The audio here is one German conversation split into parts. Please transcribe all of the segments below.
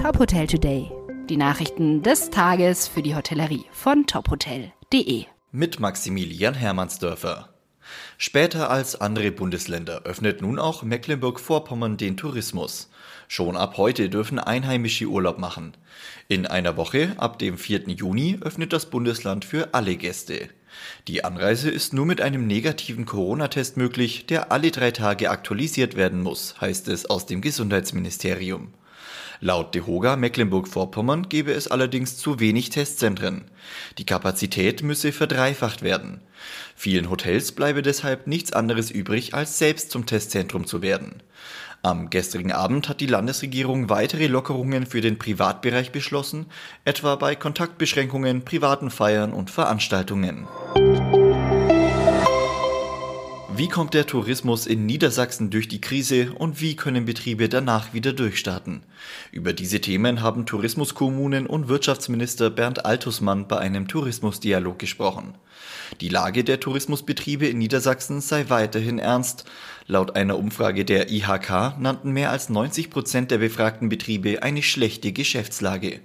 Top Hotel Today. Die Nachrichten des Tages für die Hotellerie von tophotel.de. Mit Maximilian Hermannsdörfer. Später als andere Bundesländer öffnet nun auch Mecklenburg-Vorpommern den Tourismus. Schon ab heute dürfen Einheimische Urlaub machen. In einer Woche, ab dem 4. Juni, öffnet das Bundesland für alle Gäste. Die Anreise ist nur mit einem negativen Corona-Test möglich, der alle drei Tage aktualisiert werden muss, heißt es aus dem Gesundheitsministerium. Laut DeHoga Mecklenburg-Vorpommern gebe es allerdings zu wenig Testzentren. Die Kapazität müsse verdreifacht werden. Vielen Hotels bleibe deshalb nichts anderes übrig, als selbst zum Testzentrum zu werden. Am gestrigen Abend hat die Landesregierung weitere Lockerungen für den Privatbereich beschlossen, etwa bei Kontaktbeschränkungen, privaten Feiern und Veranstaltungen. Wie kommt der Tourismus in Niedersachsen durch die Krise und wie können Betriebe danach wieder durchstarten? Über diese Themen haben Tourismuskommunen und Wirtschaftsminister Bernd Altusmann bei einem Tourismusdialog gesprochen. Die Lage der Tourismusbetriebe in Niedersachsen sei weiterhin ernst. Laut einer Umfrage der IHK nannten mehr als 90 Prozent der befragten Betriebe eine schlechte Geschäftslage.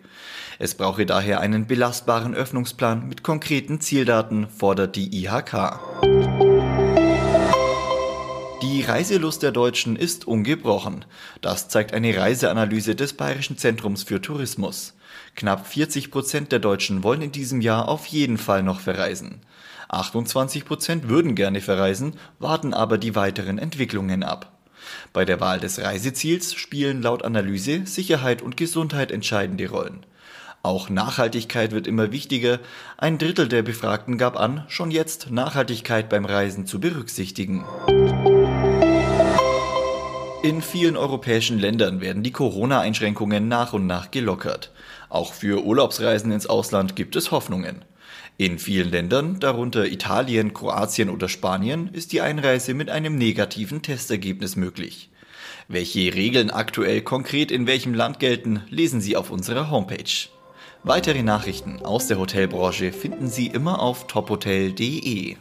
Es brauche daher einen belastbaren Öffnungsplan mit konkreten Zieldaten, fordert die IHK. Reiselust der Deutschen ist ungebrochen. Das zeigt eine Reiseanalyse des Bayerischen Zentrums für Tourismus. Knapp 40 Prozent der Deutschen wollen in diesem Jahr auf jeden Fall noch verreisen. 28 Prozent würden gerne verreisen, warten aber die weiteren Entwicklungen ab. Bei der Wahl des Reiseziels spielen laut Analyse Sicherheit und Gesundheit entscheidende Rollen. Auch Nachhaltigkeit wird immer wichtiger. Ein Drittel der Befragten gab an, schon jetzt Nachhaltigkeit beim Reisen zu berücksichtigen. In vielen europäischen Ländern werden die Corona-Einschränkungen nach und nach gelockert. Auch für Urlaubsreisen ins Ausland gibt es Hoffnungen. In vielen Ländern, darunter Italien, Kroatien oder Spanien, ist die Einreise mit einem negativen Testergebnis möglich. Welche Regeln aktuell konkret in welchem Land gelten, lesen Sie auf unserer Homepage. Weitere Nachrichten aus der Hotelbranche finden Sie immer auf tophotel.de.